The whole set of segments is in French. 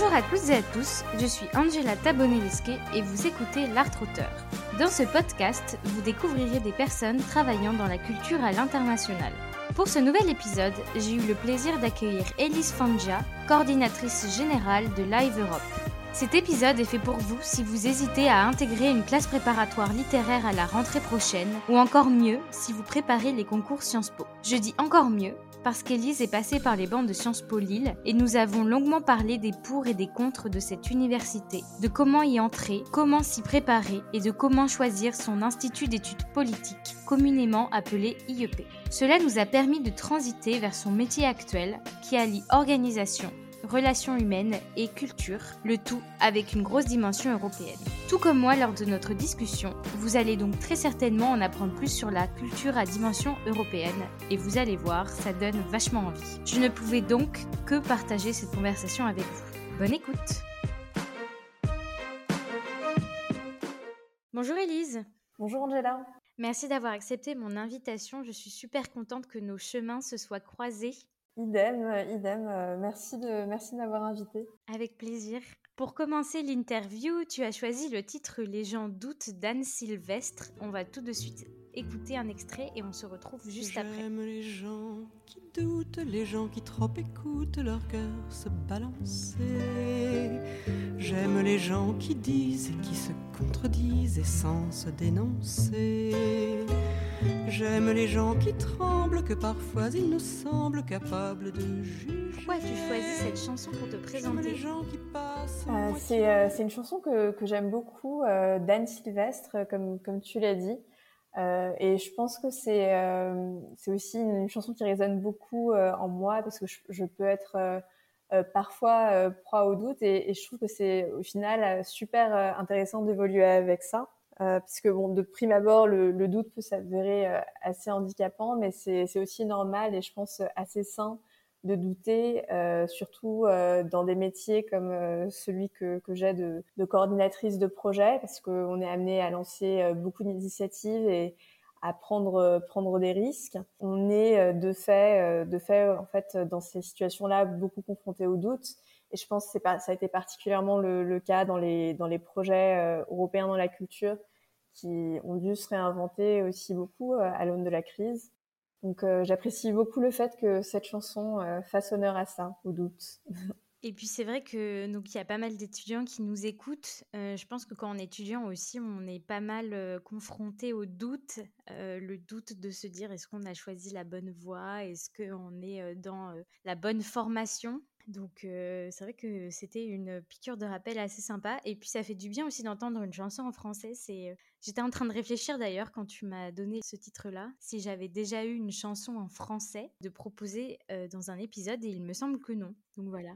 Bonjour à toutes et à tous, je suis Angela Taboneliske et vous écoutez L'Art Auteur. Dans ce podcast, vous découvrirez des personnes travaillant dans la culture à l'international. Pour ce nouvel épisode, j'ai eu le plaisir d'accueillir Elise Fanja, coordinatrice générale de Live Europe. Cet épisode est fait pour vous si vous hésitez à intégrer une classe préparatoire littéraire à la rentrée prochaine, ou encore mieux si vous préparez les concours Sciences Po. Je dis encore mieux parce qu'Élise est passée par les bancs de Sciences Po Lille et nous avons longuement parlé des pour et des contre de cette université, de comment y entrer, comment s'y préparer et de comment choisir son institut d'études politiques, communément appelé IEP. Cela nous a permis de transiter vers son métier actuel qui allie organisation, relations humaines et culture, le tout avec une grosse dimension européenne. Tout comme moi lors de notre discussion, vous allez donc très certainement en apprendre plus sur la culture à dimension européenne et vous allez voir, ça donne vachement envie. Je ne pouvais donc que partager cette conversation avec vous. Bonne écoute Bonjour Elise Bonjour Angela Merci d'avoir accepté mon invitation. Je suis super contente que nos chemins se soient croisés Idem, idem. Euh, merci de, m'avoir invité. Avec plaisir. Pour commencer l'interview, tu as choisi le titre Les gens doutent d'Anne Sylvestre. On va tout de suite écouter un extrait et on se retrouve juste après. J'aime les gens qui doutent, les gens qui trop écoutent leur cœur se balancer. J'aime les gens qui disent et qui se contredisent et sans se dénoncer. J'aime les gens qui tremblent, que parfois ils nous semblent capables de juger. Pourquoi as-tu choisi cette chanson pour te présenter euh, euh, C'est une chanson que, que j'aime beaucoup euh, d'Anne Sylvestre, comme, comme tu l'as dit. Euh, et je pense que c'est euh, c'est aussi une, chanson qui résonne beaucoup euh, en moi parce que je, je peux être parfois proie au doute et, et je trouve que c'est au final super intéressant d'évoluer avec ça. puisque bon, de prime abord, le, le doute peut s'avérer assez handicapant, mais c'est aussi normal et je pense assez sain de douter, euh, surtout euh, dans des métiers comme euh, celui que, que j'ai de, de, coordinatrice de projet, parce qu'on est amené à lancer beaucoup d'initiatives et à prendre prendre des risques. On est de fait de fait en fait dans ces situations-là beaucoup confronté au doute. Et je pense que c'est pas, ça a été particulièrement le, le, cas dans les dans les projets européens dans la culture qui ont dû se réinventer aussi beaucoup à l'aune de la crise. Donc euh, j'apprécie beaucoup le fait que cette chanson euh, fasse honneur à ça, au doute. Et puis c'est vrai que donc il y a pas mal d'étudiants qui nous écoutent. Euh, je pense que quand on est étudiant aussi, on est pas mal confronté au doute, le doute de se dire est-ce qu'on a choisi la bonne voie, est-ce qu'on est dans la bonne formation? Donc c'est vrai que c'était une piqûre de rappel assez sympa. Et puis ça fait du bien aussi d'entendre une chanson en français. C'est, j'étais en train de réfléchir d'ailleurs quand tu m'as donné ce titre-là, si j'avais déjà eu une chanson en français de proposer dans un épisode, et il me semble que non. Donc voilà.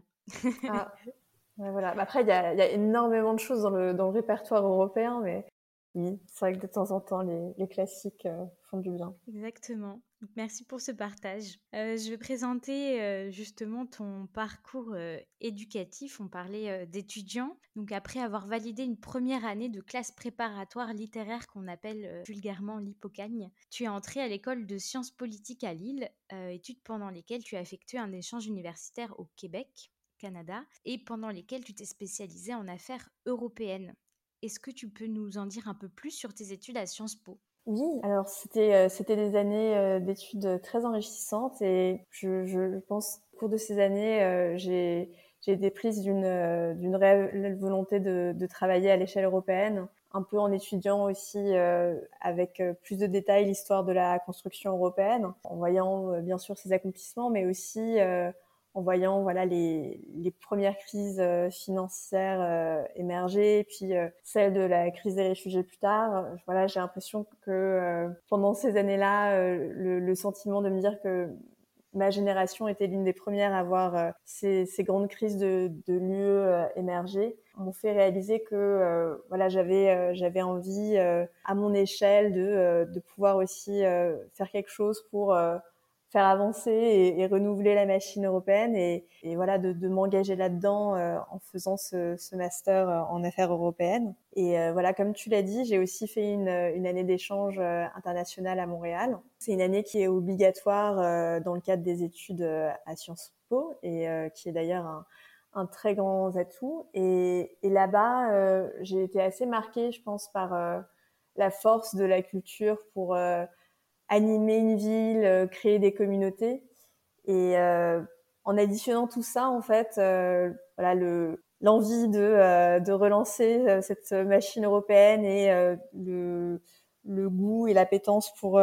ah. voilà. Après, il y, a, énormément de choses dans le, dans le répertoire européen, mais oui, c'est vrai que de temps en temps, les, classiques font du bien. Exactement. Merci pour ce partage. Euh, je vais présenter euh, justement ton parcours euh, éducatif. On parlait d'étudiants. Donc après avoir validé une première année de classe préparatoire littéraire qu'on appelle vulgairement l'hypocagne, tu es entré à l'école de sciences politiques à Lille, études pendant lesquelles tu as effectué un échange universitaire au Québec, Canada, et pendant lesquelles tu t'es spécialisé en affaires européennes. Est-ce que tu peux nous en dire un peu plus sur tes études à Sciences Po? Oui, alors c'était euh, c'était des années euh, d'études très enrichissantes et je, pense au cours de ces années euh, j'ai j'ai été prise d'une d'une réelle volonté de, de travailler à l'échelle européenne, un peu en étudiant aussi avec plus de détails l'histoire de la construction européenne, en voyant bien sûr ses accomplissements, mais aussi en voyant voilà les, les premières crises euh, financières euh, émerger, puis euh, celle de la crise des réfugiés plus tard. voilà, j'ai l'impression que pendant ces années-là, le, le, sentiment de me dire que ma génération était l'une des premières à voir ces, ces, grandes crises de, de l'UE émerger m'ont fait réaliser que voilà j'avais j'avais envie à mon échelle de de pouvoir aussi faire quelque chose pour faire avancer et, renouveler la machine européenne et, voilà de, m'engager là-dedans euh, en faisant ce, master euh, en affaires européennes. Et euh, voilà, comme tu l'as dit, j'ai aussi fait une, année d'échange international à Montréal. C'est une année qui est obligatoire dans le cadre des études à Sciences Po et qui est d'ailleurs un, très grand atout. Et là-bas, j'ai été assez marquée, je pense, par la force de la culture pour animer une ville, créer des communautés. Et en additionnant tout ça, en fait, voilà, le, l'envie de, euh, relancer euh, cette machine européenne et euh, le, goût et l'appétence pour,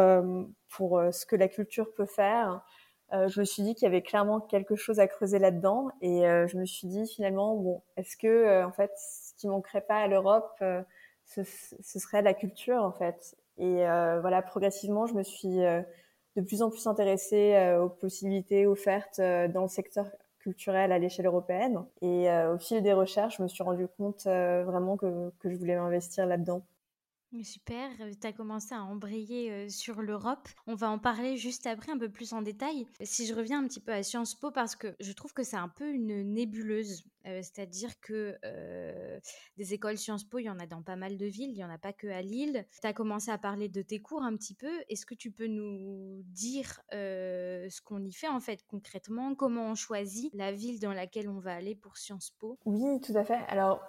pour ce que la culture peut faire. je me suis dit qu'il y avait clairement quelque chose à creuser là-dedans et je me suis dit finalement bon est-ce que en fait ce qui manquerait pas à l'Europe ce, ce, serait la culture en fait? Et voilà progressivement je me suis de plus en plus intéressée aux possibilités offertes dans le secteur culturelle à l'échelle européenne. Et euh, au fil des recherches, je me suis rendu compte euh, vraiment que, que je voulais m'investir là-dedans. Super, tu as commencé à embrayer sur l'Europe. On va en parler juste après un peu plus en détail. Si je reviens un petit peu à Sciences Po, parce que je trouve que c'est un peu une nébuleuse. C'est-à-dire que des écoles Sciences Po, il y en a dans pas mal de villes, il n'y en a pas que à Lille. Tu as commencé à parler de tes cours un petit peu. Est-ce que tu peux nous dire ce qu'on y fait en fait concrètement? Comment on choisit la ville dans laquelle on va aller pour Sciences Po? Oui, tout à fait. Alors,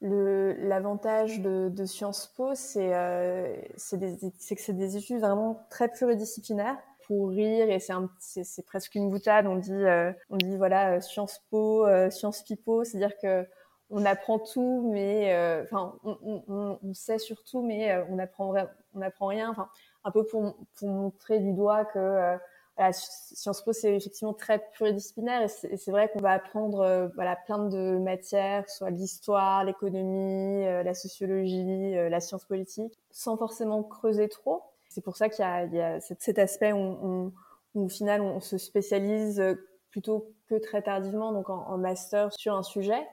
L'avantage de, de, Sciences Po, euh, c'est que c'est des études vraiment très pluridisciplinaires pour rire et c'est presque une boutade. On dit, euh, on dit voilà, euh, Sciences Po, Sciences Pipo, c'est-à-dire que on apprend tout, mais enfin, on, on, on, sait surtout, mais on apprend, on apprend rien. Enfin, un peu pour, pour montrer du doigt que voilà, Sciences Po, c'est effectivement très pluridisciplinaire et c'est vrai qu'on va apprendre euh, voilà, plein de matières, soit l'histoire, l'économie, euh, la sociologie, euh, la science politique, sans forcément creuser trop. C'est pour ça qu'il y, y a, cet, aspect où, où, au final on se spécialise plutôt que très tardivement, donc en, en master sur un sujet.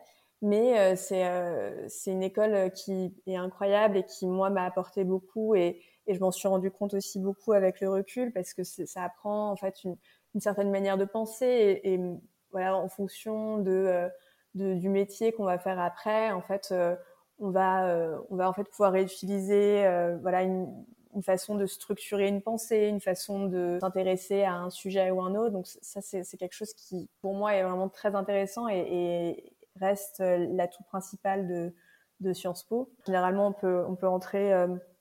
Mais c'est c'est une école qui est incroyable et qui, moi, m'a apporté beaucoup et, et je m'en suis rendu compte aussi beaucoup avec le recul parce que ça apprend en fait une, certaine manière de penser et, et voilà en fonction euh, de du métier qu'on va faire après en fait euh, on va euh, on va en fait pouvoir réutiliser voilà une, façon de structurer une pensée une façon de s'intéresser à un sujet ou un autre. Donc ça c'est quelque chose qui pour moi est vraiment très intéressant et, et reste l'atout principal de de Sciences Po. Généralement on peut on peut entrer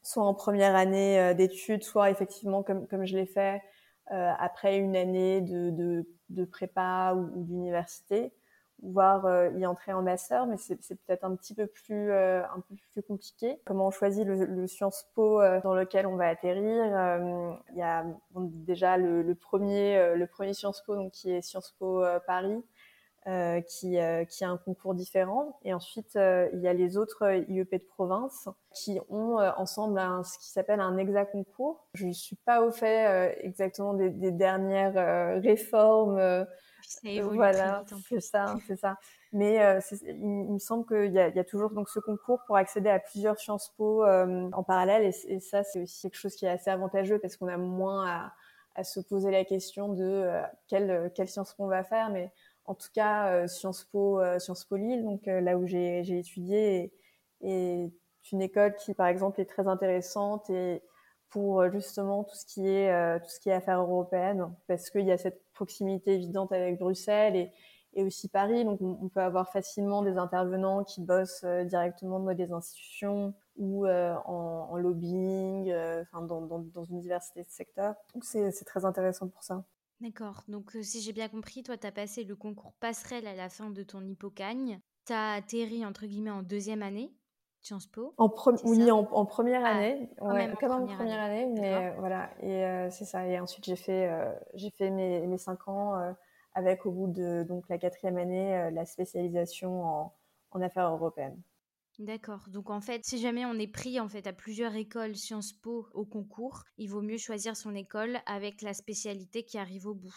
soit en première année euh, d'études, soit effectivement comme, comme je l'ai fait euh, après une année de, de, de prépa ou, d'université, voire euh, y entrer en master, mais c'est peut-être un petit peu plus un peu plus compliqué. Comment on choisit le, le Sciences Po dans lequel on va atterrir Il y a déjà le, le, premier le premier Sciences Po donc qui est Sciences Po Paris euh, qui, euh, qui, a un concours différent. Et ensuite, euh, il y a les autres IEP de province qui ont ensemble un, ce qui s'appelle un exa concours. Je ne suis pas au fait exactement des, des dernières réformes. voilà, c'est ça, c'est ça. Mais il, me semble qu'il y, y, a toujours donc ce concours pour accéder à plusieurs Sciences Po en parallèle. Et, et ça, c'est aussi quelque chose qui est assez avantageux parce qu'on a moins à, à, se poser la question de quelle, quelle Sciences Po on va faire. Mais en tout cas euh, Sciences Po, euh, Sciences Po Lille, donc euh, là où j'ai étudié, est, une école qui, par exemple, est très intéressante et pour justement tout ce qui est affaires européennes, parce qu'il y a cette proximité évidente avec Bruxelles et, aussi Paris. Donc, on, peut avoir facilement des intervenants qui bossent directement dans des institutions ou en, lobbying, dans, dans, une diversité de secteurs. Donc, c'est très intéressant pour ça. D'accord. Donc, si j'ai bien compris, toi, tu as passé le concours passerelle à la fin de ton hippocagne. Tu as atterri, entre guillemets, en deuxième année, Sciences Po. En oui, en, première ah, année. ouais, quand même en première année, mais voilà. Et c'est ça. Et ensuite, j'ai fait, j'ai fait mes, mes cinq ans avec, au bout de donc, la quatrième année, la spécialisation en, en affaires européennes. D'accord. Donc en fait, si jamais on est pris en fait à plusieurs écoles Sciences Po au concours, il vaut mieux choisir son école avec la spécialité qui arrive au bout.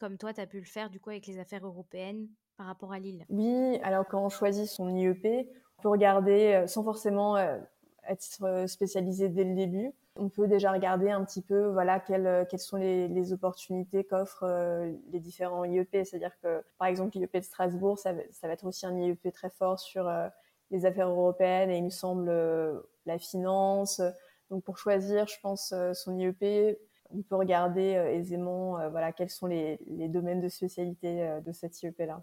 Comme toi, tu as pu le faire du coup avec les affaires européennes par rapport à Lille. Oui, alors quand on choisit son IEP, on peut regarder euh, sans forcément euh, être euh, spécialisé dès le début. On peut déjà regarder un petit peu voilà quelles, sont les, les opportunités qu'offrent les différents IEP. C'est-à-dire que par exemple l'IEP de Strasbourg, ça, ça, va être aussi un IEP très fort sur les affaires européennes et il me semble euh, la finance. Donc pour choisir, je pense, euh, son IEP, on peut regarder euh, aisément voilà, quels sont les, les, domaines de spécialité de cet IEP-là.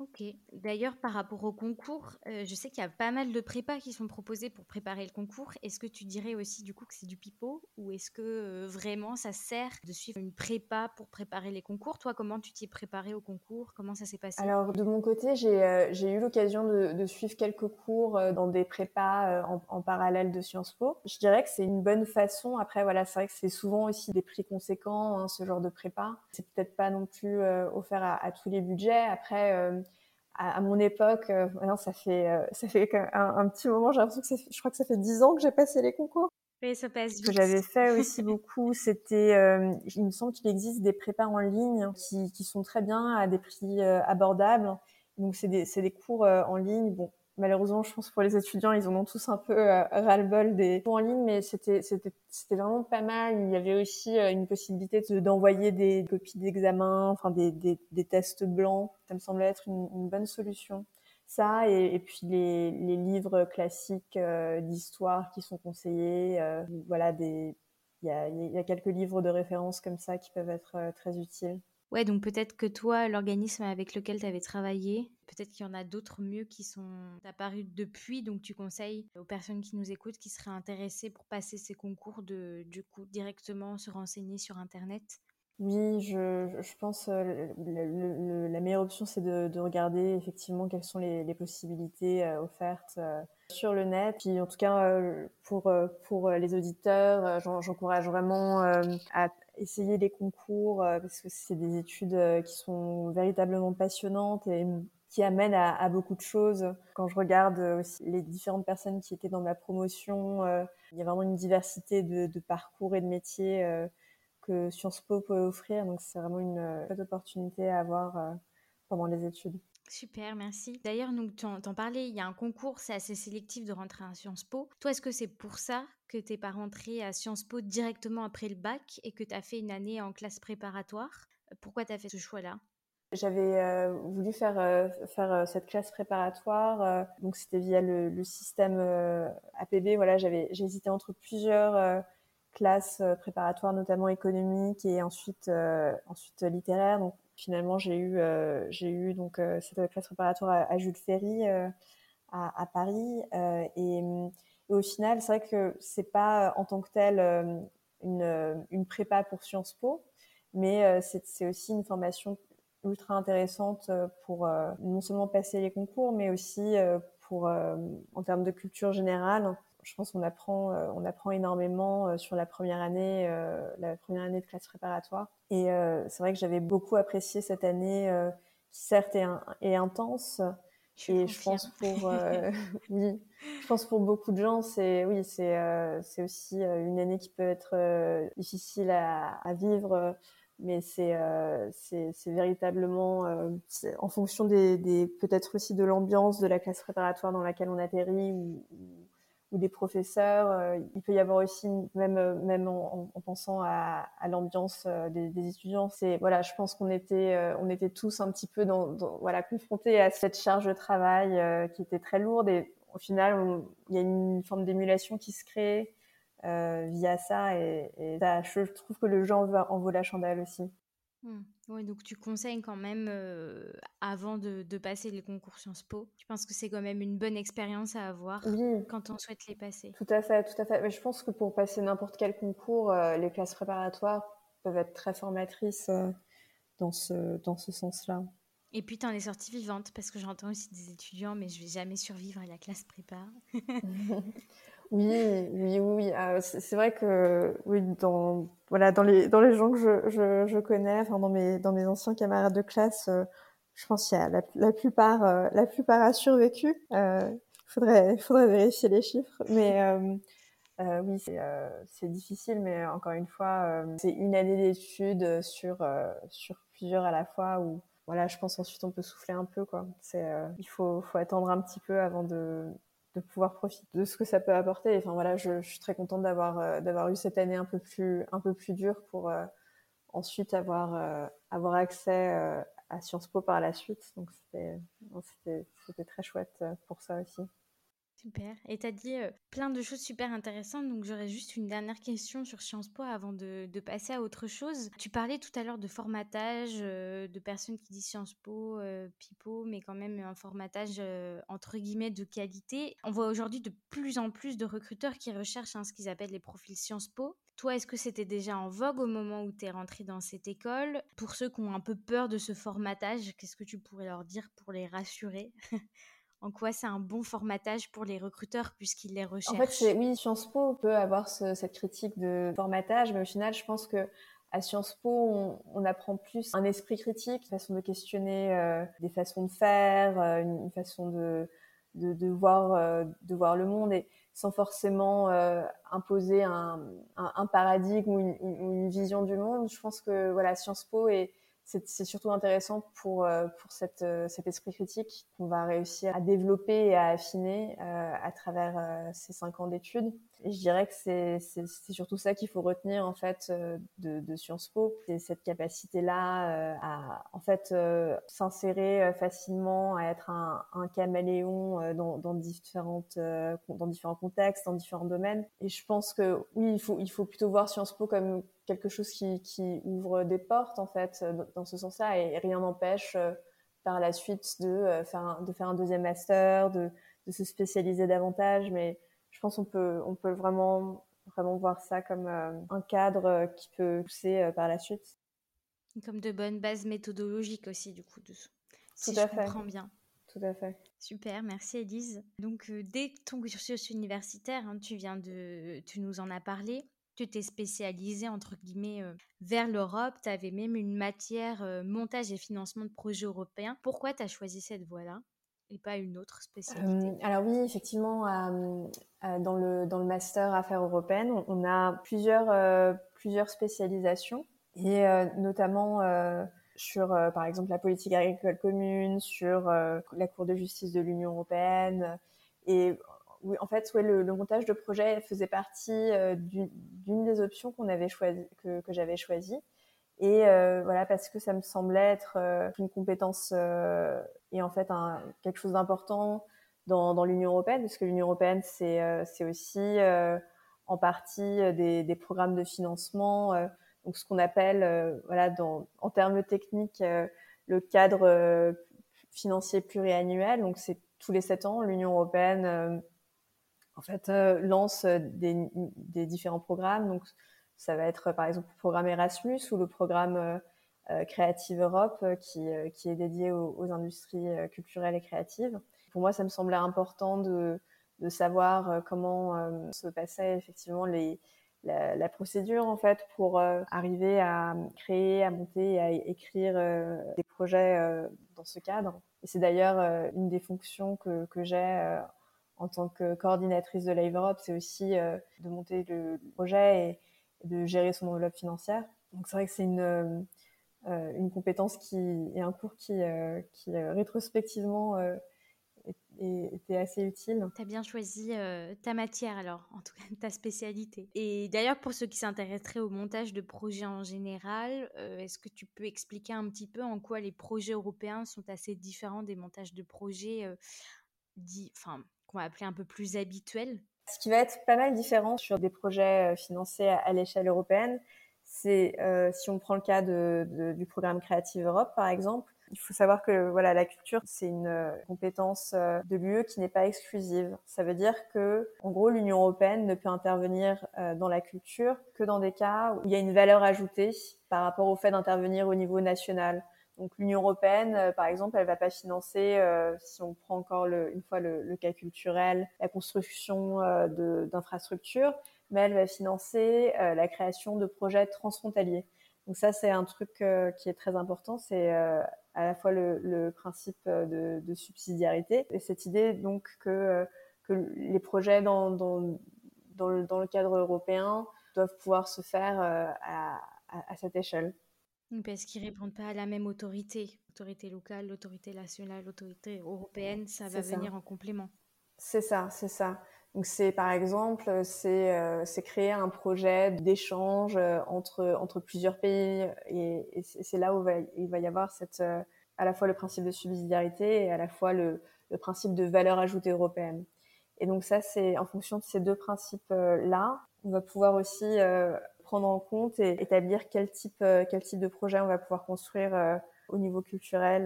Ok. D'ailleurs, par rapport au concours, euh, je sais qu'il y a pas mal de prépas qui sont proposés pour préparer le concours. Est-ce que tu dirais aussi du coup que c'est du pipeau ou est-ce que euh, vraiment ça sert de suivre une prépa pour préparer les concours? Toi, comment tu t'y es préparé au concours? Comment ça s'est passé? Alors, de mon côté, j'ai euh, eu l'occasion de, suivre quelques cours dans des prépas en, parallèle de Sciences Po. Je dirais que c'est une bonne façon. Après, voilà, c'est vrai que c'est souvent aussi des prix conséquents, hein, ce genre de prépa. C'est peut-être pas non plus offert à, à, tous les budgets. Après, à, mon époque, euh, ça fait euh, ça fait un, petit moment. J'ai l'impression que je crois que ça fait dix ans que j'ai passé les concours. Oui, ça passe Ce que j'avais fait aussi beaucoup, c'était, euh, il me semble qu'il existe des prépas en ligne qui, qui sont très bien à des prix abordables. Donc c'est des, des cours en ligne. Bon, malheureusement, je pense pour les étudiants, ils en ont tous un peu euh, ras-le-bol des cours en ligne, mais c'était vraiment pas mal. Il y avait aussi euh, une possibilité d'envoyer des copies d'examen, enfin des, tests blancs. Ça me semblait être une, bonne solution. Ça et, puis les, livres classiques euh, d'histoire qui sont conseillés. Euh, voilà, il y a quelques livres de référence comme ça qui peuvent être très utiles. Ouais, donc peut-être que toi, l'organisme avec lequel tu avais travaillé, peut-être qu'il y en a d'autres mieux qui sont apparus depuis, donc tu conseilles aux personnes qui nous écoutent, qui seraient intéressées pour passer ces concours, de du coup directement se renseigner sur Internet? Oui, je, je pense euh, la meilleure option, c'est de, de, regarder effectivement quelles sont les, possibilités euh, offertes euh, sur le net. Puis en tout cas, pour, pour les auditeurs, j'encourage vraiment à essayer les concours parce que c'est des études qui sont véritablement passionnantes et qui amènent à, beaucoup de choses. Quand je regarde aussi les différentes personnes qui étaient dans ma promotion, il y a vraiment une diversité de, parcours et de métiers que Sciences Po peut offrir. Donc c'est vraiment une euh, bonne opportunité à avoir euh, pendant les études. Super, merci. D'ailleurs, nous t'en parlais, il y a un concours, c'est assez sélectif de rentrer à Sciences Po. Toi, est-ce que c'est pour ça que tu n'es pas rentré à Sciences Po directement après le bac et que tu as fait une année en classe préparatoire Pourquoi tu as fait ce choix-là? J'avais euh, voulu faire faire cette classe préparatoire, donc c'était via le, système APB. Voilà, j'avais hésité entre plusieurs classe euh, préparatoire, notamment économique et ensuite euh, ensuite littéraire. Donc finalement j'ai eu euh, j'ai eu donc cette classe préparatoire à, Jules Ferry à, à, Paris et, au final c'est vrai que c'est pas en tant que tel une, une prépa pour Sciences Po, mais c'est aussi une formation ultra intéressante pour non seulement passer les concours, mais aussi pour en termes de culture générale je pense qu'on apprend, euh, on apprend énormément euh, sur la première année, euh, la première année de classe préparatoire. Et c'est vrai que j'avais beaucoup apprécié cette année, qui certes est, intense. Je et je pense pour, oui, je pense pour beaucoup de gens, c'est oui, c'est c'est aussi une année qui peut être difficile à, à vivre mais c'est c'est véritablement en fonction des, des peut-être aussi de l'ambiance de la classe préparatoire dans laquelle on atterrit ou, ou des professeurs. Euh, il peut y avoir aussi, même, euh, même en, en pensant à, à l'ambiance euh, des, des, étudiants, c'est voilà, je pense qu'on était, on était tous un petit peu dans, dans, voilà confrontés à cette charge de travail qui était très lourde et au final, il y a une forme d'émulation qui se crée euh, via ça et, et ça, je trouve que le genre en vaut la chandelle aussi. Mmh. Oui, donc tu conseilles quand même, euh, avant de, de, passer les concours Sciences Po, je pense que c'est quand même une bonne expérience à avoir quand on souhaite les passer? Tout à fait, tout à fait. Mais je pense que pour passer n'importe quel concours, euh, les classes préparatoires peuvent être très formatrices euh, dans ce, dans ce sens-là. Et puis, tu en es sortie vivante, parce que j'entends aussi des étudiants, mais je vais jamais survivre à la classe prépa. Oui, oui, oui. Euh, c'est vrai que oui, dans voilà, dans les dans les gens que je, je, je connais, enfin dans mes dans mes anciens camarades de classe, euh, je pense qu'il y a la, la plupart euh, la plupart a survécu. Euh, faudrait faudrait vérifier les chiffres, mais oui, c'est c'est difficile, mais encore une fois, c'est une année d'études sur sur plusieurs à la fois où voilà, je pense ensuite on peut souffler un peu quoi. C'est il faut faut attendre un petit peu avant de de pouvoir profiter de ce que ça peut apporter. Enfin voilà, je, je suis très contente d'avoir euh, d'avoir eu cette année un peu plus un peu plus dure pour euh, ensuite avoir euh, avoir accès à Sciences Po par la suite. Donc c'était c'était c'était très chouette pour ça aussi. Super. Et tu as dit plein de choses super intéressantes, donc j'aurais juste une dernière question sur Sciences Po avant de, passer à autre chose. Tu parlais tout à l'heure de formatage, de personnes qui disent Sciences Po, Pipo, mais quand même un formatage entre guillemets de qualité. On voit aujourd'hui de plus en plus de recruteurs qui recherchent hein, ce qu'ils appellent les profils Sciences Po. Toi, est-ce que c'était déjà en vogue au moment où tu es rentré dans cette école? Pour ceux qui ont un peu peur de ce formatage, qu'est-ce que tu pourrais leur dire pour les rassurer? en quoi c'est un bon formatage pour les recruteurs puisqu'ils les recherchent En fait, oui, Sciences Po peut avoir cette critique de formatage, mais au final, je pense que à Sciences Po, on, apprend plus un esprit critique, une façon de questionner euh, des façons de faire, euh, une, façon de, de, voir, euh, de voir le monde, et sans forcément imposer un, un, paradigme ou une, une, vision du monde. Je pense que voilà, Sciences Po est c'est surtout intéressant pour, euh, pour cette, euh, cet esprit critique qu'on va réussir à développer et à affiner euh, à travers ces cinq ans d'études. Je dirais que c'est surtout ça qu'il faut retenir en fait de, de Sciences Po, c'est cette capacité-là à en fait s'insérer facilement, à être un, caméléon dans, différentes dans différents contextes, dans différents domaines. Et je pense que oui, il faut plutôt voir Sciences Po comme quelque chose qui, ouvre des portes en fait dans ce sens-là et rien n'empêche euh, par la suite de euh, faire un, de faire un deuxième master, de, de se spécialiser davantage. Mais je pense qu'on peut on peut vraiment vraiment voir ça comme euh, un cadre qui peut pousser par la suite. Comme de bonnes bases méthodologiques aussi du coup dessous. Si Tout à je fait. comprends bien. Tout à fait. Super, merci Elise. Donc dès ton cursus universitaire, hein, tu viens de, tu nous en as parlé, tu t'es spécialisé entre guillemets euh, vers l'Europe, tu avais même une matière euh, montage et financement de projets européens. Pourquoi tu as choisi cette voie-là? Et pas une autre spécialité Alors oui, effectivement, dans, le, dans le master affaires européennes, on, a plusieurs, euh, plusieurs spécialisations et notamment sur, par exemple, la politique agricole commune, sur la Cour de justice de l'Union européenne. Et oui, en fait, le, montage de projet faisait partie euh, d'une des options qu'on avait choisi, que, que j'avais choisi. Et euh, voilà, parce que ça me semblait être euh, une compétence et en fait un, quelque chose d'important dans, dans l'Union européenne, parce que l'Union européenne, c'est c'est aussi en partie des, des, programmes de financement, donc ce qu'on appelle, voilà, dans, en termes techniques, le cadre financier pluriannuel. Donc c'est tous les sept ans, l'Union européenne en fait, euh, lance euh, des, des, différents programmes. Donc, ça va être par exemple le programme Erasmus ou le programme euh, Creative Europe qui, qui est dédié aux, industries culturelles et créatives. Pour moi, ça me semblait important de, savoir comment se passait effectivement la, procédure en fait pour arriver à créer, à monter, à écrire des projets dans ce cadre. Et c'est d'ailleurs une des fonctions que, que j'ai en tant que coordinatrice de Live Europe, c'est aussi euh, de monter le projet et, de gérer son enveloppe financière. Donc c'est vrai que c'est une, euh, euh, une compétence qui et un cours qui, qui rétrospectivement était assez utile. Tu as bien choisi ta matière alors, en tout cas ta spécialité. Et d'ailleurs, pour ceux qui s'intéresseraient au montage de projets en général, est-ce que tu peux expliquer un petit peu en quoi les projets européens sont assez différents des montages de projets enfin, qu'on va appeler un peu plus habituel Ce qui va être pas mal différent sur des projets euh, financés à, l'échelle européenne, c'est euh, si on prend le cas du programme Creative Europe par exemple, il faut savoir que voilà la culture c'est une euh, compétence de l'UE qui n'est pas exclusive. Ça veut dire que en gros l'Union européenne ne peut intervenir dans la culture que dans des cas où il y a une valeur ajoutée par rapport au fait d'intervenir au niveau national. Donc l'Union européenne, euh, par exemple, elle va pas financer, euh, si on prend encore une fois le, cas culturel, la construction euh, d'infrastructures, mais elle va financer la création de projets transfrontaliers. Donc ça, c'est un truc qui est très important. C'est à la fois le, principe de, subsidiarité et cette idée donc que, les projets dans, le, cadre européen doivent pouvoir se faire à cette échelle. Parce qu'ils répondent pas à la même autorité. Autorité locale, l'autorité nationale, l'autorité européenne, ça va venir en complément. C'est ça, c'est ça. Donc c'est par exemple, c'est euh, créer un projet d'échange euh, entre entre plusieurs pays et, et c'est là où va, il va y avoir cette euh, à la fois le principe de subsidiarité et à la fois le, le principe de valeur ajoutée européenne. Et donc ça, c'est en fonction de ces deux principes-là, on va pouvoir aussi prendre en compte et établir quel type, quel type de projet on va pouvoir construire au niveau culturel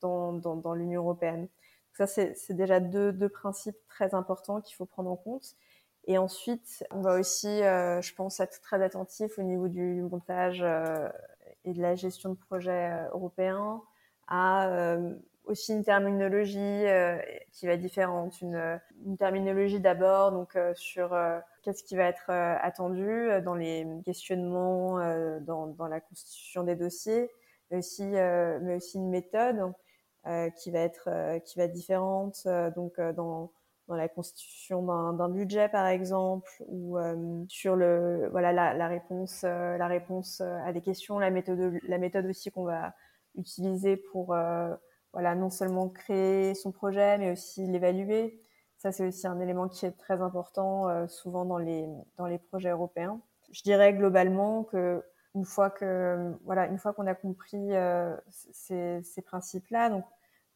dans, dans, dans l'Union européenne. Ça, c'est déjà deux, deux, principes très importants qu'il faut prendre en compte. Et ensuite, on va aussi, euh, je pense, être très attentif au niveau du montage euh, et de la gestion de projets euh, européens à aussi une terminologie qui va être différente, une, une terminologie d'abord donc sur qu'est-ce qui va être attendu dans les questionnements, dans, la constitution des dossiers, mais aussi, une méthode qui va être qui va être différente donc dans dans la constitution d'un budget par exemple ou euh, sur le voilà la, réponse euh, la réponse euh, à des questions la méthode la méthode aussi qu'on va utiliser pour voilà non seulement créer son projet mais aussi l'évaluer. Ça c'est aussi un élément qui est très important souvent dans les dans les projets européens. Je dirais globalement que une fois que voilà une fois qu'on a compris ces, ces principes là donc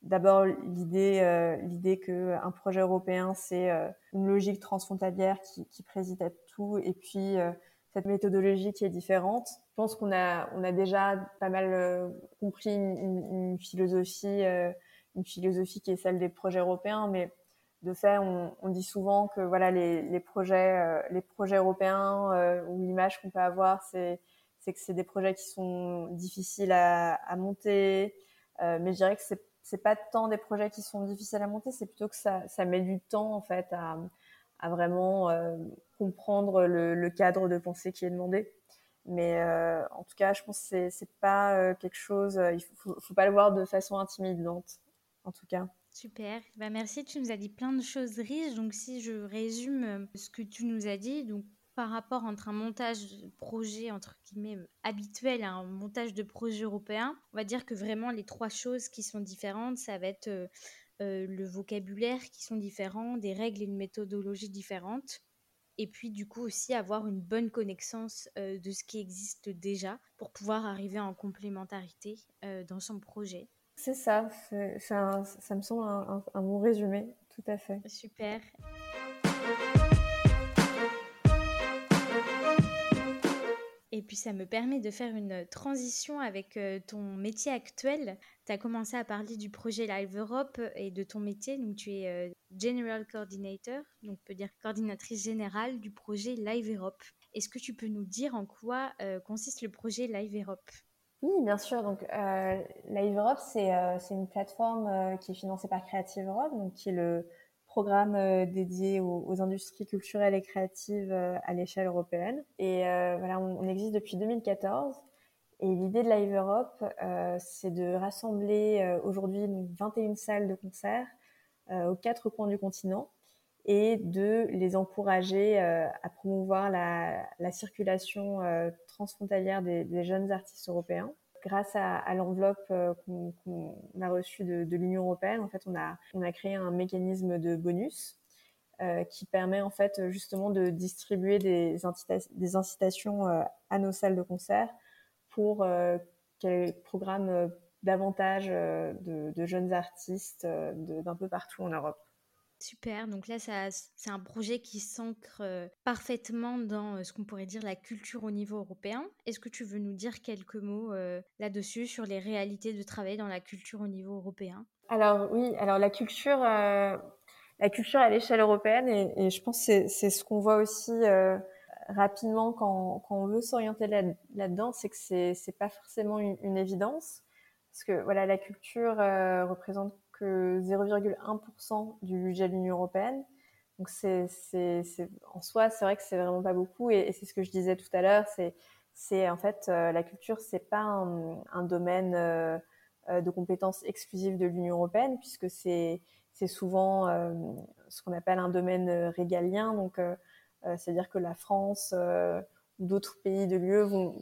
D'abord, l'idée, euh, l'idée que un projet européen, c'est euh, une logique transfrontalière qui, qui, préside à tout, et puis euh, cette méthodologie qui est différente. Je pense qu'on a, on a déjà pas mal euh, compris une, une, philosophie, une philosophie qui est celle des projets européens, mais de fait, on, on dit souvent que voilà les, les projets, les projets européens ou l'image qu'on peut avoir, c'est, c'est que c'est des projets qui sont difficiles à, à monter, mais je dirais que c'est c'est pas tant des projets qui sont difficiles à monter, c'est plutôt que ça, ça, met du temps en fait à, à vraiment euh, comprendre le, cadre de pensée qui est demandé. Mais euh, en tout cas, je pense que c'est pas euh, quelque chose. Il faut, faut pas le voir de façon intimidante, en tout cas. Super. Bah merci. Tu nous as dit plein de choses riches. Donc si je résume ce que tu nous as dit, donc par rapport entre un montage de projet entre guillemets habituel et un montage de projet européen, on va dire que vraiment les trois choses qui sont différentes, ça va être euh, le vocabulaire qui sont différents, des règles et une méthodologie différentes, et puis du coup aussi avoir une bonne connaissance euh, de ce qui existe déjà pour pouvoir arriver en complémentarité euh, dans son projet. C'est ça, un, ça me semble un, un, un bon résumé, tout à fait. Super. Et puis ça me permet de faire une transition avec euh, ton métier actuel. Tu as commencé à parler du projet Live Europe et de ton métier. Donc tu es euh, General Coordinator, donc on peut dire coordinatrice générale du projet Live Europe. Est-ce que tu peux nous dire en quoi euh, consiste le projet Live Europe? Oui, bien sûr. Donc Live Europe, c'est une plateforme qui est financée par Creative Europe, donc qui est le programme euh, dédié aux, industries culturelles et créatives euh, à l'échelle européenne. Et euh, voilà, on, existe depuis 2014. Et l'idée de Live Europe, c'est de rassembler aujourd'hui 21 salles de concert aux quatre coins du continent et de les encourager à promouvoir la, la circulation transfrontalière des, jeunes artistes européens grâce à, l'enveloppe euh, qu'on qu a reçue de, l'Union européenne, en fait, on a, créé un mécanisme de bonus euh, qui permet en fait justement de distribuer des, incitations euh, à nos salles de concert pour qu'elles programment davantage de, jeunes artistes d'un peu partout en Europe. Super, donc là, c'est un projet qui s'ancre euh, parfaitement dans euh, ce qu'on pourrait dire la culture au niveau européen. Est-ce que tu veux nous dire quelques mots euh, là-dessus sur les réalités de travail dans la culture au niveau européen? Alors oui, alors la culture, la culture à l'échelle européenne, et, je pense que c'est ce qu'on voit aussi rapidement quand, on veut s'orienter là-dedans, là c'est que c'est pas forcément une, une, évidence. Parce que voilà, la culture représente que 0,1% du budget de l'Union européenne. Donc c'est, en soi, c'est vrai que c'est vraiment pas beaucoup. Et, c'est ce que je disais tout à l'heure, c'est, en fait euh, la culture, c'est pas un, domaine euh, euh de compétences exclusives de l'Union européenne, puisque c'est, souvent ce qu'on appelle un domaine régalien. Donc c'est-à-dire que la France ou d'autres pays de l'UE vont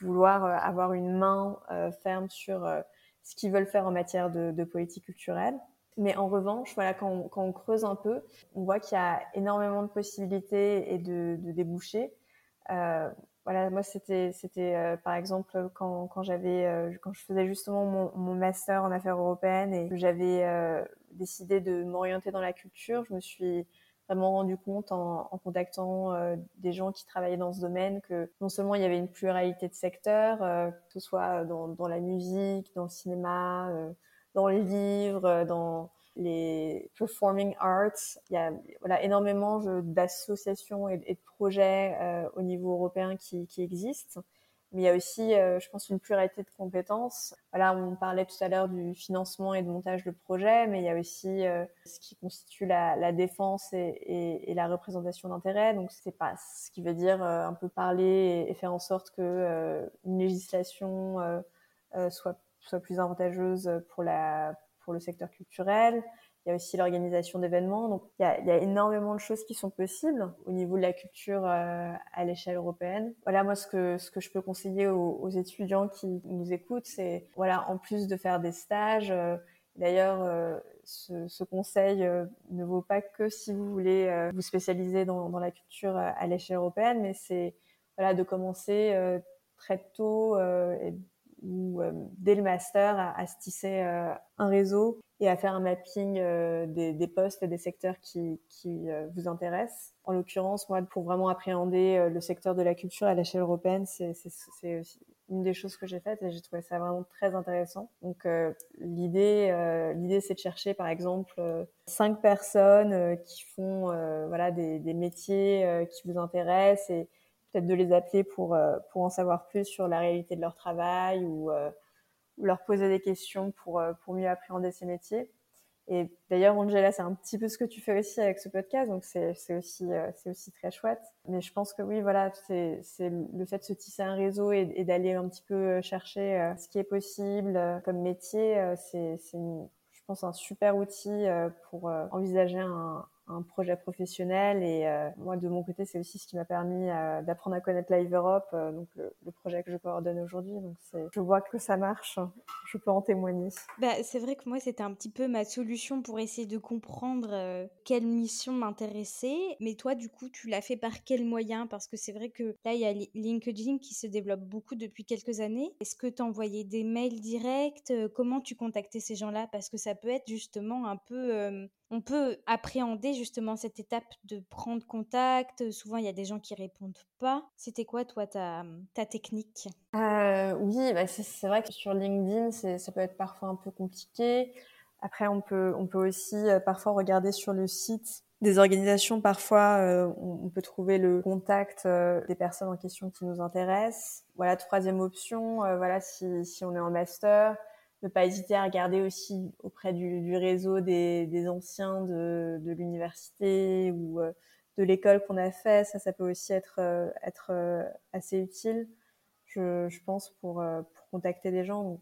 vouloir avoir une main ferme sur ce qu'ils veulent faire en matière de, politique culturelle. Mais en revanche, voilà, quand on, creuse un peu, on voit qu'il y a énormément de possibilités et de, débouchés. Euh, voilà, moi c'était c'était par exemple quand j'avais quand je faisais justement mon, mon, master en affaires européennes et que j'avais décidé de m'orienter dans la culture, je me suis vraiment rendu compte en, en contactant euh, des gens qui travaillaient dans ce domaine que non seulement il y avait une pluralité de secteurs, euh, que ce soit dans, dans, la musique, dans le cinéma, euh, dans les livres, dans les performing arts. Il y a voilà, énormément d'associations et, de projets au niveau européen qui, qui existent. Mais il y a aussi, euh, je pense, une pluralité de compétences. Voilà, on parlait tout à l'heure du financement et de montage de projet, mais il y a aussi euh, ce qui constitue la, la défense et, et, et, la représentation d'intérêt. Donc, c'est pas ce qui veut dire euh, un peu parler et, faire en sorte que une législation soit soit plus avantageuse pour la pour le secteur culturel il y a aussi l'organisation d'événements. Donc, il y, a, énormément de choses qui sont possibles au niveau de la culture euh, à l'échelle européenne. Voilà, moi, ce que, ce que je peux conseiller aux, étudiants qui nous écoutent, c'est, voilà, en plus de faire des stages, euh, d'ailleurs, euh, ce, conseil ne vaut pas que si vous voulez vous spécialiser dans, dans, la culture à l'échelle européenne, mais c'est, voilà, de commencer très tôt ou dès le master à se tisser un réseau et à faire un mapping euh, des, des, postes et des secteurs qui, qui euh, vous intéressent. En l'occurrence, moi, pour vraiment appréhender euh, le secteur de la culture à l'échelle européenne, c'est une des choses que j'ai faites et j'ai trouvé ça vraiment très intéressant. Donc l'idée, l'idée, c'est de chercher, par exemple, cinq personnes qui font voilà des, des métiers qui vous intéressent et peut-être de les appeler pour pour en savoir plus sur la réalité de leur travail ou leur poser des questions pour, euh, pour mieux appréhender ces métiers. Et d'ailleurs, Angela, c'est un petit peu ce que tu fais aussi avec ce podcast, donc c'est aussi, euh, c'est aussi très chouette. Mais je pense que oui, voilà, c'est le fait de se tisser un réseau et, et d'aller un petit peu euh, chercher ce qui est possible comme métier, c'est, je pense, un super outil pour envisager un, un projet professionnel. Et euh, moi, de mon côté, c'est aussi ce qui m'a permis euh, d'apprendre à connaître Live Europe, euh, donc le, projet que je coordonne aujourd'hui. Donc, je vois que ça marche. Je peux en témoigner. Bah, c'est vrai que moi, c'était un petit peu ma solution pour essayer de comprendre quelle mission m'intéressait. Mais toi, du coup, tu l'as fait par quel moyen Parce que c'est vrai que là, il y a LinkedIn qui se développe beaucoup depuis quelques années. Est-ce que tu envoyais des mails directs? Comment tu contactais ces gens-là? Parce que ça peut être justement un peu on peut appréhender justement cette étape de prendre contact. Souvent, il y a des gens qui répondent pas. C'était quoi, toi, ta, ta technique? Euh, Oui, bah c'est vrai que sur LinkedIn, ça peut être parfois un peu compliqué. Après, on peut, on peut aussi euh, parfois regarder sur le site des organisations. Parfois, euh, on, peut trouver le contact euh, des personnes en question qui nous intéressent. Voilà, troisième option, euh, voilà, si, si on est en master, ne pas hésiter à regarder aussi auprès du, réseau des, anciens de, l'université ou euh, de l'école qu'on a fait. Ça, ça peut aussi être, euh, être euh, assez utile, je, pense, pour, pour, contacter des gens.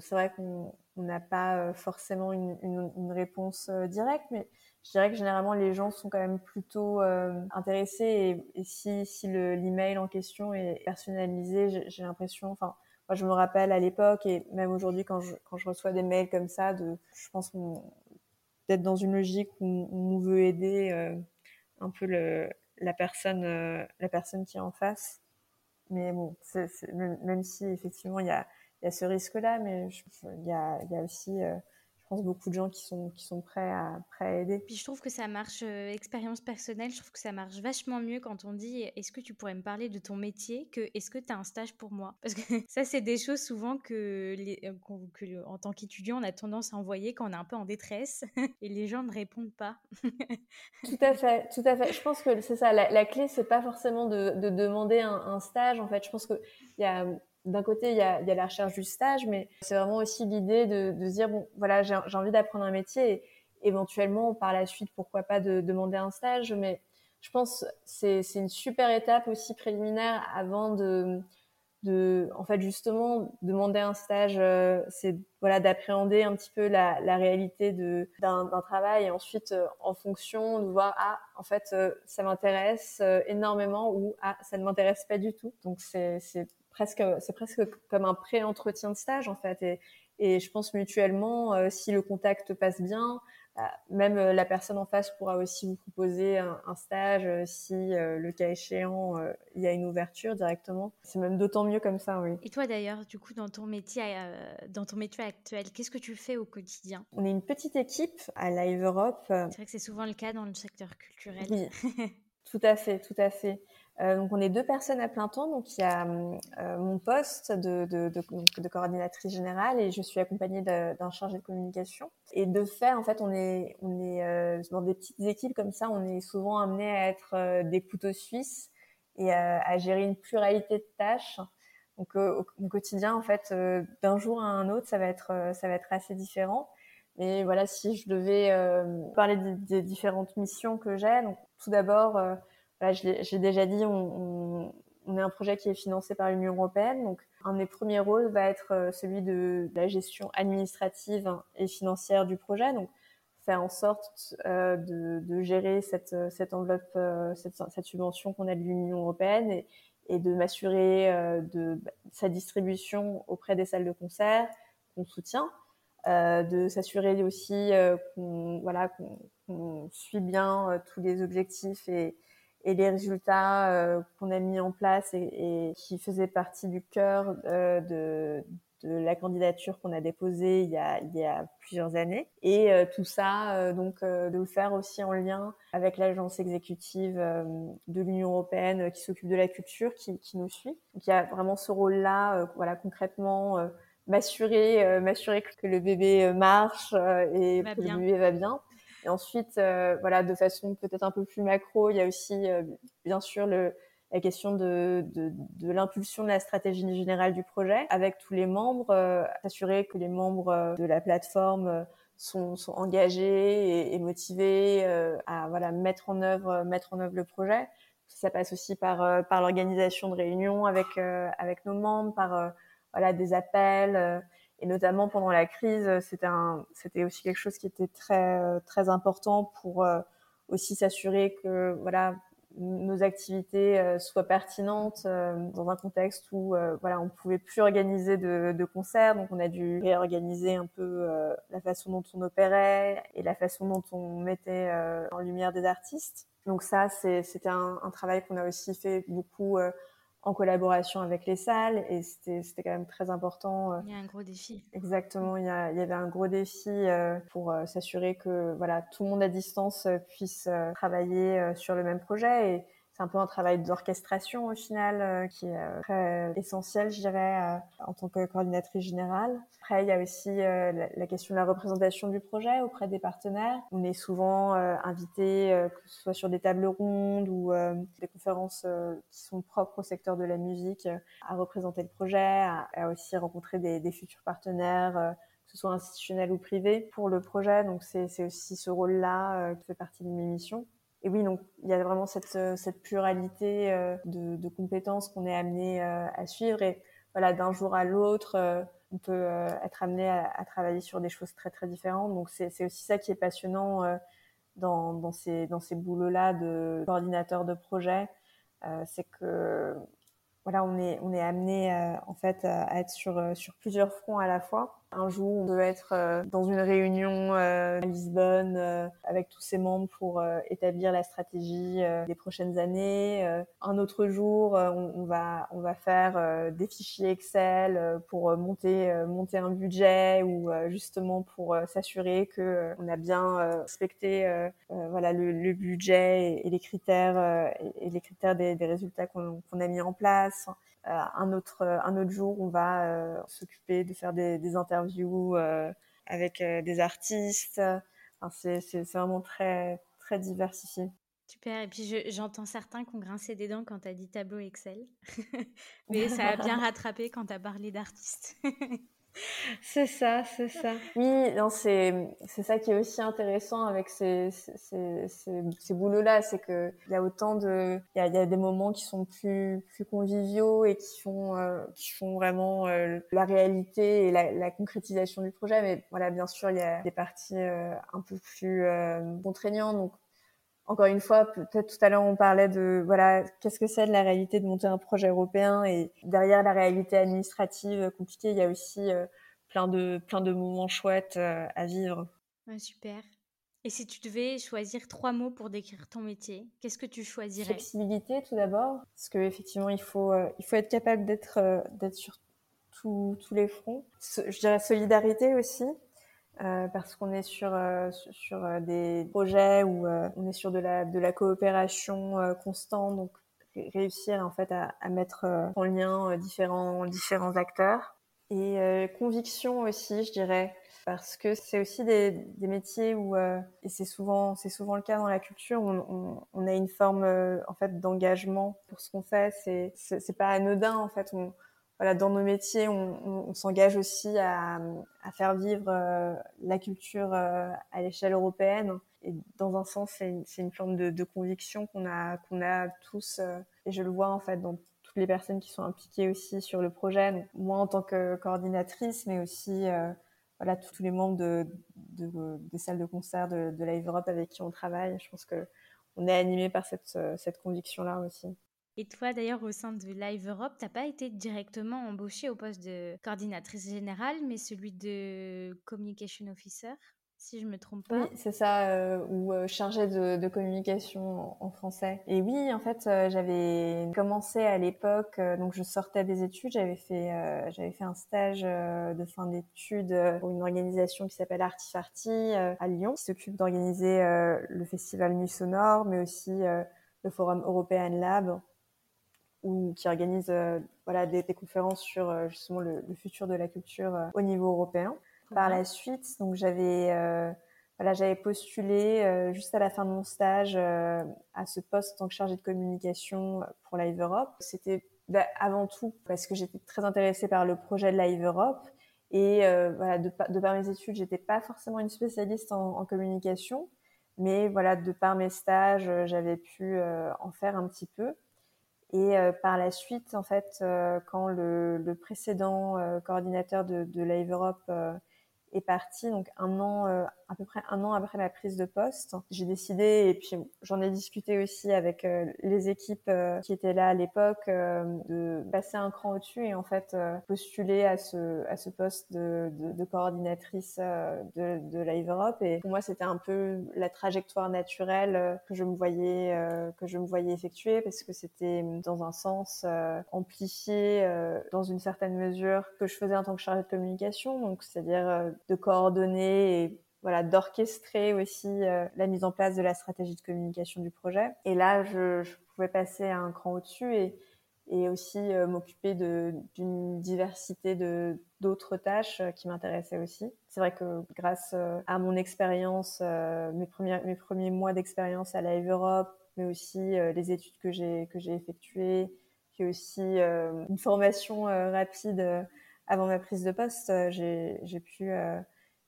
C'est vrai qu'on n'a pas forcément une, réponse directe, mais je dirais que généralement les gens sont quand même plutôt intéressés et, et, si, si l'email en question est personnalisé, j'ai l'impression, enfin moi, je me rappelle à l'époque et même aujourd'hui quand je, quand je reçois des mails comme ça, de, je pense d'être dans une logique où on veut aider euh, un peu le, la personne, euh, la personne qui est en face. Mais bon, c même, même, si effectivement il y a, y a ce risque-là, mais il y a, y a aussi euh, pense, beaucoup de gens qui sont, qui sont prêts, à, prêts à aider. Puis je trouve que ça marche, euh, expérience personnelle, je trouve que ça marche vachement mieux quand on dit est-ce que tu pourrais me parler de ton métier que est-ce que tu as un stage pour moi? Parce que ça, c'est des choses souvent que, les, euh, que en tant qu'étudiant, on a tendance à envoyer quand on est un peu en détresse et les gens ne répondent pas. tout à fait, tout à fait. Je pense que c'est ça. La, la clé, c'est pas forcément de, de demander un, un, stage. En fait, je pense qu'il y a d'un côté, il y, a, il y a, la recherche du stage, mais c'est vraiment aussi l'idée de, de, se dire, bon, voilà, j'ai envie d'apprendre un métier et éventuellement, par la suite, pourquoi pas de demander un stage. Mais je pense c'est c'est une super étape aussi préliminaire avant de, de en fait, justement, demander un stage, euh, c'est voilà, d'appréhender un petit peu la, la réalité d'un travail et ensuite, euh, en fonction, de voir, ah, en fait, euh, ça m'intéresse euh, énormément ou ah, ça ne m'intéresse pas du tout. Donc, c'est presque, c'est presque comme un pré-entretien de stage en fait. Et, et je pense mutuellement, euh, si le contact passe bien, bah, même la personne en face pourra aussi vous proposer un, stage si le cas échéant il y a une ouverture directement. C'est même d'autant mieux comme ça, oui. Et toi d'ailleurs, du coup, dans ton métier, dans ton métier actuel, qu'est-ce que tu fais au quotidien? On est une petite équipe à Live Europe. C'est vrai que c'est souvent le cas dans le secteur culturel. Oui, tout à fait, tout à fait. Euh, donc on est deux personnes à plein temps. Donc il y a euh, mon poste de, de, de, de, coordinatrice générale et je suis accompagnée d'un chargé de communication. Et de fait, en fait, on est, on est euh, dans des petites équipes comme ça, on est souvent amené à être euh, des couteaux suisses et à, gérer une pluralité de tâches. Donc au, au, quotidien, en fait, d'un jour à un autre, ça va être, ça va être assez différent. Mais voilà, si je devais parler des, des, différentes missions que j'ai, donc tout d'abord j'ai déjà dit, on, on, est un projet qui est financé par l'Union européenne. Donc, un des premiers rôles va être euh, celui de la gestion administrative et financière du projet. Donc, faire en sorte euh, de, de, gérer cette, cette enveloppe, euh, cette, cette, subvention qu'on a de l'Union européenne et, et de m'assurer euh, de sa distribution auprès des salles de concert qu'on soutient, euh, de s'assurer aussi qu'on voilà qu'on suit bien tous les objectifs et, et les résultats euh, qu'on a mis en place et, et, qui faisaient partie du cœur euh, de, de, la candidature qu'on a déposée il y a, il y a plusieurs années. Et euh, tout ça, euh, donc, de le faire aussi en lien avec l'agence exécutive de l'Union européenne qui s'occupe de la culture, qui, qui, nous suit. Donc, il y a vraiment ce rôle-là, voilà, concrètement m'assurer m'assurer que le bébé marche et que le bébé va bien et ensuite, euh, voilà, de façon peut-être un peu plus macro, il y a aussi euh, bien sûr le, la question de, de, de l'impulsion de la stratégie générale du projet avec tous les membres, euh, s'assurer que les membres de la plateforme sont, sont engagés et, et motivés à voilà mettre en œuvre mettre en œuvre le projet. Ça passe aussi par par l'organisation de réunions avec avec nos membres, par voilà des appels et notamment pendant la crise, c'était un, c'était aussi quelque chose qui était très très important pour euh, aussi s'assurer que voilà nos activités euh, soient pertinentes euh, dans un contexte où voilà on pouvait plus organiser de, de, concerts, donc on a dû réorganiser un peu la façon dont on opérait et la façon dont on mettait en lumière des artistes. Donc ça, c'était un, un, travail qu'on a aussi fait beaucoup en collaboration avec les salles et c'était quand même très important. Euh, il y a un gros défi. Exactement, il y, a, il y avait un gros défi euh, pour euh, s'assurer que voilà tout le monde à distance puisse travailler sur le même projet et c'est un peu un travail d'orchestration au final euh, qui est euh, très essentiel, je dirais, euh, en tant que coordinatrice générale. Après, il y a aussi la, question de la représentation du projet auprès des partenaires. On est souvent invité, que ce soit sur des tables rondes ou des conférences qui sont propres au secteur de la musique, à représenter le projet, à, aussi rencontrer des, des futurs partenaires que ce soit institutionnel ou privé, pour le projet. Donc c'est aussi ce rôle-là qui fait partie de mes missions et oui, donc il y a vraiment cette, euh, pluralité euh, de, compétences qu'on est amené euh, à suivre. Et voilà, d'un jour à l'autre, on peut être amené à, travailler sur des choses très très différentes. Donc c'est aussi ça qui est passionnant dans, ces, boulots-là de coordinateur de projet. c'est que voilà, on est, amené en fait à être sur plusieurs fronts à la fois. Un jour, on peut être euh, dans une réunion euh, à Lisbonne euh, avec tous ses membres pour établir la stratégie des prochaines années. un autre jour, on, on, va on va faire des fichiers Excel pour monter monter un budget ou justement pour s'assurer que on a bien respecté voilà le, le, budget et, les critères et, les critères des, des résultats qu'on a mis en place. Un autre un autre jour, on va s'occuper de faire des, des interviews euh, avec euh, des artistes. Enfin, c'est vraiment très, très diversifié. Super, et puis j'entends certains qui ont grincé des dents quand tu as dit tableau Excel, mais ça a bien rattrapé quand tu as parlé d'artistes. C'est ça, c'est ça. Oui, non, c'est c'est ça qui est aussi intéressant avec ces ces, ces, boulots-là, c'est que il y a autant de il y a, y a, des moments qui sont plus plus conviviaux et qui font euh, qui font vraiment euh, la réalité et la, la, concrétisation du projet. Mais voilà, bien sûr, il y a des parties euh, un peu plus contraignantes. Donc encore une fois, peut-être tout à l'heure on parlait de voilà qu'est-ce que c'est de la réalité de monter un projet européen et derrière la réalité administrative compliquée, il y a aussi euh, plein de plein de moments chouettes euh, à vivre. Ouais, super. Et si tu devais choisir trois mots pour décrire ton métier, qu'est-ce que tu choisirais? Flexibilité tout d'abord, parce qu'effectivement il faut euh, il faut être capable d'être euh, d'être sur tous les fronts. je dirais solidarité aussi, euh, parce qu'on est sur sur des projets où on est sur de la de la coopération constante, donc réussir en fait à, mettre en lien différents différents acteurs. Et conviction aussi, je dirais parce que c'est aussi des, des, métiers où euh, et c'est souvent souvent le cas dans la culture on, on, a une forme euh, en fait d'engagement pour ce qu'on fait. C'est c'est pas anodin en fait voilà dans nos métiers on, on s'engage aussi à, à, faire vivre euh, la culture à l'échelle européenne et dans un sens c'est une, une forme de, de conviction qu'on a qu'on a tous et je le vois en fait dans toutes les personnes qui sont impliquées aussi sur le projet Donc, moi en tant que coordinatrice mais aussi voilà, tous les membres de, des salles de concert de, de Live Europe avec qui on travaille. Je pense que on est animé par cette, cette conviction-là aussi. Et toi, d'ailleurs, au sein de Live Europe, tu n'as pas été directement embauchée au poste de coordinatrice générale, mais celui de communication officer si je me trompe pas? Oui, c'est ça, euh, ou euh, chargé de, de, communication en, français. Et oui, en fait, euh, j'avais commencé à l'époque, euh, donc je sortais des études, j'avais fait, j'avais fait un stage de fin d'études pour une organisation qui s'appelle Artifarty à Lyon, qui s'occupe d'organiser le festival Nuit Sonore, mais aussi le Forum European Lab, ou qui organise voilà des, des, conférences sur justement le, le, futur de la culture au niveau européen. Par la suite, donc j'avais euh, voilà, j'avais postulé euh, juste à la fin de mon stage euh, à ce poste en tant que chargée de communication pour Live Europe. C'était bah, avant tout parce que j'étais très intéressée par le projet de Live Europe et voilà, de, de, par mes études, j'étais pas forcément une spécialiste en, en, communication, mais voilà, de par mes stages, j'avais pu en faire un petit peu. Et euh, par la suite, en fait, euh, quand le, précédent euh, coordinateur de, de Live Europe est parti, donc un an, euh, à peu près un an après ma prise de poste, j'ai décidé, et puis j'en ai discuté aussi avec euh, les équipes euh, qui étaient là à l'époque, de passer un cran au-dessus et en fait postuler à ce, à ce poste de, de, de coordinatrice de, de Live Europe. Et pour moi, c'était un peu la trajectoire naturelle que je me voyais, que je me voyais effectuer parce que c'était dans un sens amplifié dans une certaine mesure que je faisais en tant que chargée de communication, donc c'est-à-dire de coordonner et voilà, d'orchestrer aussi euh, la mise en place de la stratégie de communication du projet. Et là, je, pouvais passer un cran au-dessus et, et aussi euh, m'occuper d'une diversité de d'autres tâches euh, qui m'intéressaient aussi. C'est vrai que grâce à mon expérience, mes premiers mes premiers mois d'expérience à Live Europe, mais aussi les études que j'ai que j'ai effectuées, puis aussi une formation rapide avant ma prise de poste, euh, j'ai pu, euh,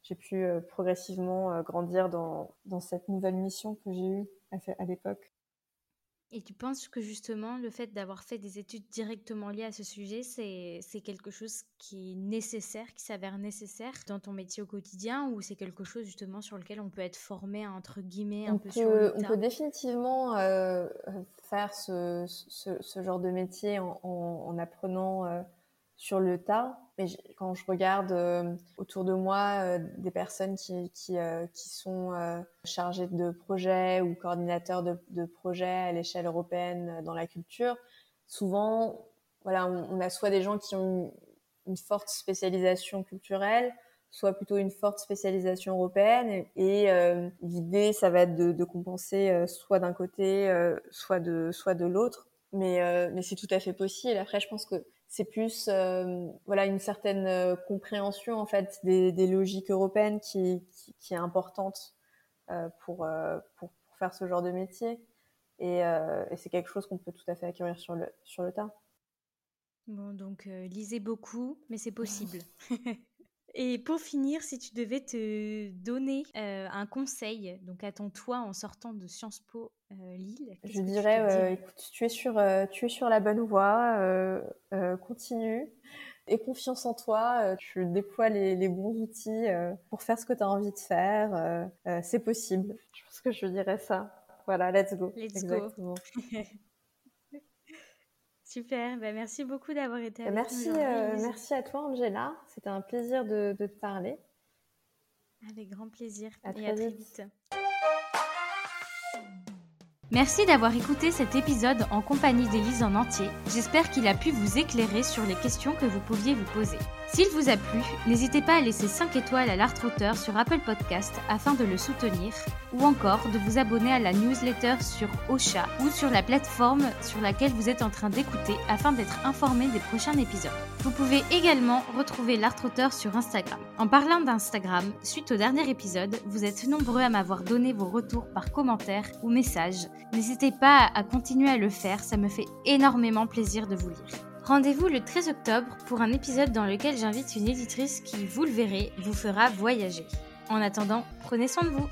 j'ai pu euh, progressivement grandir dans, dans cette nouvelle mission que j'ai eue à, l'époque. Et tu penses que justement le fait d'avoir fait des études directement liées à ce sujet, c'est quelque chose qui est nécessaire, qui s'avère nécessaire dans ton métier au quotidien ou c'est quelque chose justement sur lequel on peut être formé entre guillemets un on peu peut, sur le On peut définitivement euh, faire ce, ce, ce, genre de métier en, en, en apprenant euh, sur le tas. Mais quand je regarde euh, autour de moi euh, des personnes qui, qui, euh, qui sont chargées de projets ou coordinateurs de, projets à l'échelle européenne dans la culture, souvent, voilà, on, a soit des gens qui ont une, forte spécialisation culturelle, soit plutôt une forte spécialisation européenne. Et, l'idée, ça va être de, de compenser soit d'un côté, soit de, soit de l'autre. Mais, mais c'est tout à fait possible. Après, je pense que c'est plus euh, voilà une certaine euh, compréhension en fait des, des logiques européennes qui, qui, qui est importante euh, pour, pour, pour faire ce genre de métier et, et c'est quelque chose qu'on peut tout à fait acquérir sur le sur le tas. Bon donc lisez beaucoup mais c'est possible. Et pour finir, si tu devais te donner euh, un conseil, donc à ton toi en sortant de Sciences Po euh, Lille, je dirais, euh, écoute, tu es sur, tu es sur la bonne voie, continue, et confiance en toi, tu déploies les, les bons outils pour faire ce que tu as envie de faire, c'est possible. Je pense que je dirais ça. Voilà, let's go. Let's Exactement. go. Super, ben, merci beaucoup d'avoir été avec merci, euh, merci à toi Angela, c'était un plaisir de, te parler. Avec grand plaisir à et à très vite. Merci d'avoir écouté cet épisode en compagnie d'Élise en entier. J'espère qu'il a pu vous éclairer sur les questions que vous pouviez vous poser. S'il vous a plu, n'hésitez pas à laisser 5 étoiles à l'Artrouteur sur Apple Podcast afin de le soutenir, ou encore de vous abonner à la newsletter sur Ocha ou sur la plateforme sur laquelle vous êtes en train d'écouter afin d'être informé des prochains épisodes. Vous pouvez également retrouver l'Artrouteur sur Instagram. En parlant d'Instagram, suite au dernier épisode, vous êtes nombreux à m'avoir donné vos retours par commentaire ou message. N'hésitez pas à continuer à le faire, ça me fait énormément plaisir de vous lire. Rendez-vous le 13 octobre pour un épisode dans lequel j'invite une éditrice qui, vous le verrez, vous fera voyager. En attendant, prenez soin de vous.